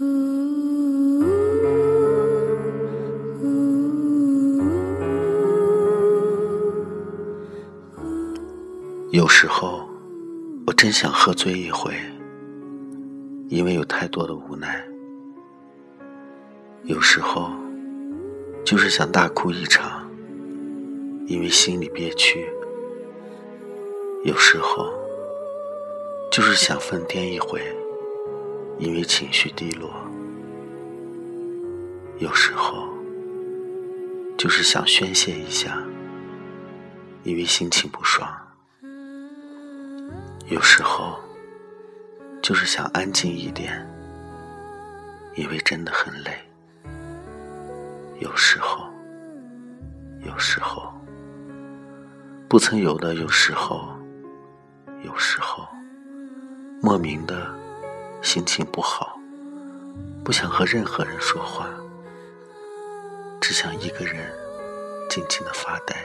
有时候，我真想喝醉一回，因为有太多的无奈；有时候，就是想大哭一场，因为心里憋屈；有时候，就是想疯癫一回，因为情绪低落；有时候，就是想宣泄一下，因为心情不爽。有时候，就是想安静一点，因为真的很累。有时候，有时候，不曾有的有时候，有时候，莫名的心情不好，不想和任何人说话，只想一个人静静的发呆。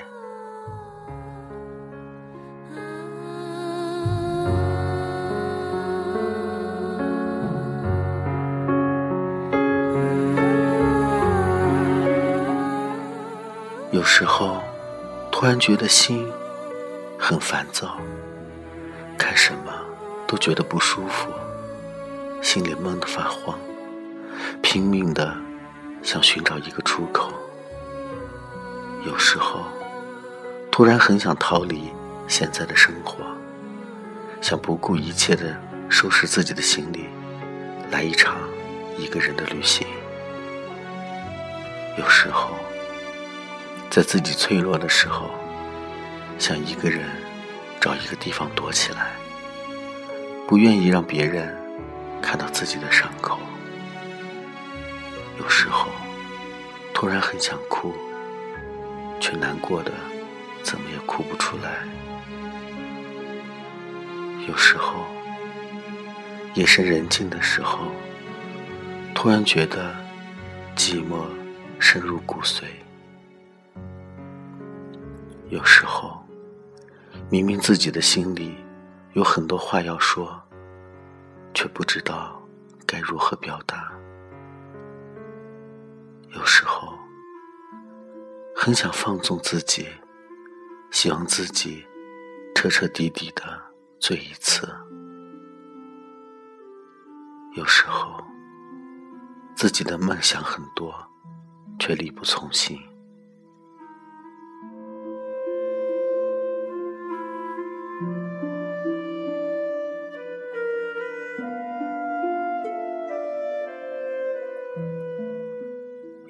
有时候，突然觉得心很烦躁，看什么都觉得不舒服，心里闷得发慌，拼命的想寻找一个出口。有时候，突然很想逃离现在的生活，想不顾一切的收拾自己的行李，来一场一个人的旅行。有时候。在自己脆弱的时候，想一个人找一个地方躲起来，不愿意让别人看到自己的伤口。有时候突然很想哭，却难过的怎么也哭不出来。有时候夜深人静的时候，突然觉得寂寞深入骨髓。有时候，明明自己的心里有很多话要说，却不知道该如何表达。有时候，很想放纵自己，希望自己彻彻底底的醉一次。有时候，自己的梦想很多，却力不从心。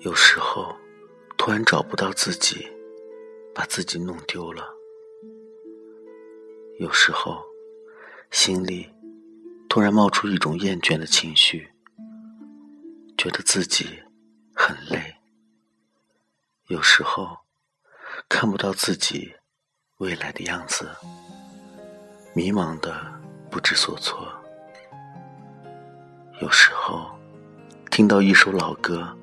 有时候，突然找不到自己，把自己弄丢了。有时候，心里突然冒出一种厌倦的情绪，觉得自己很累。有时候，看不到自己未来的样子，迷茫的不知所措。有时候，听到一首老歌。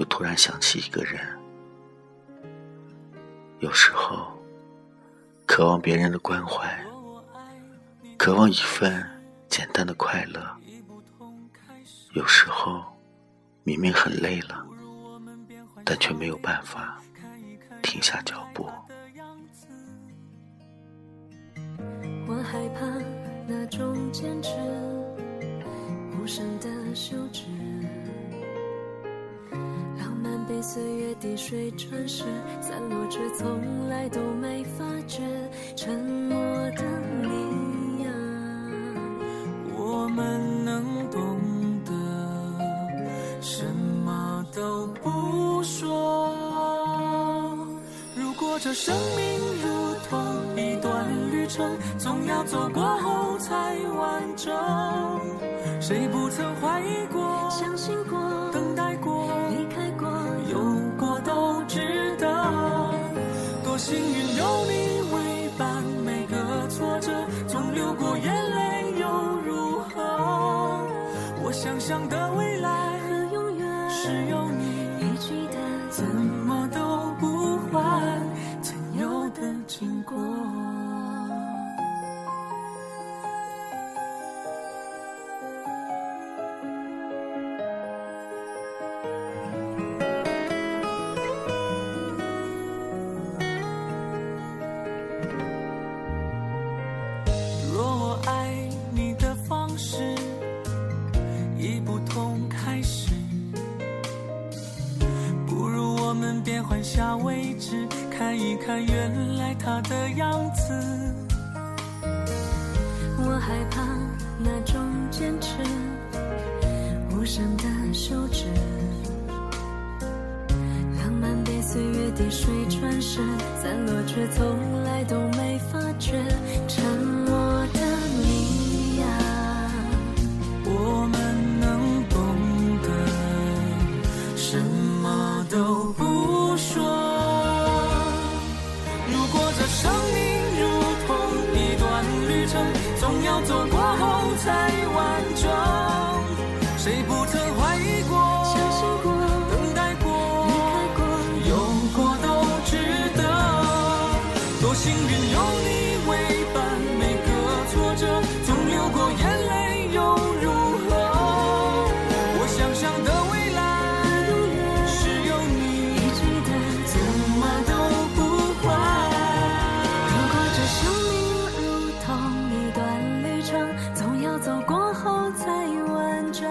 就突然想起一个人，有时候渴望别人的关怀，渴望一份简单的快乐。有时候明明很累了，但却没有办法停下脚步。我害怕那种坚持，无声的休止。被岁月滴水穿石，散落却从来都没发觉。沉默的你呀，我们能懂得，什么都不说。如果这生命如同一段旅程，总要走过后才完整。谁不曾怀疑过，相信过，等心。那位置看一看，原来他的样子。我害怕那种坚持，无声的休止。浪漫被岁月滴水穿石散落，却从来都没发觉。总要走过后才完整。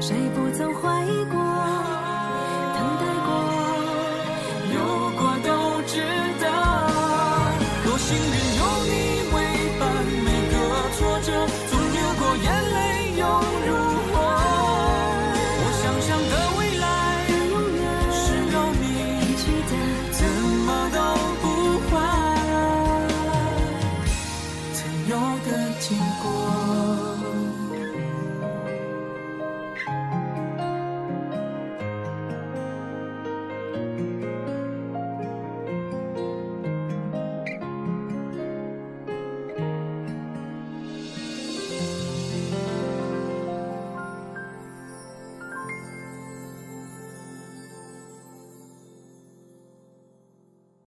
谁不曾怀疑？有的经过。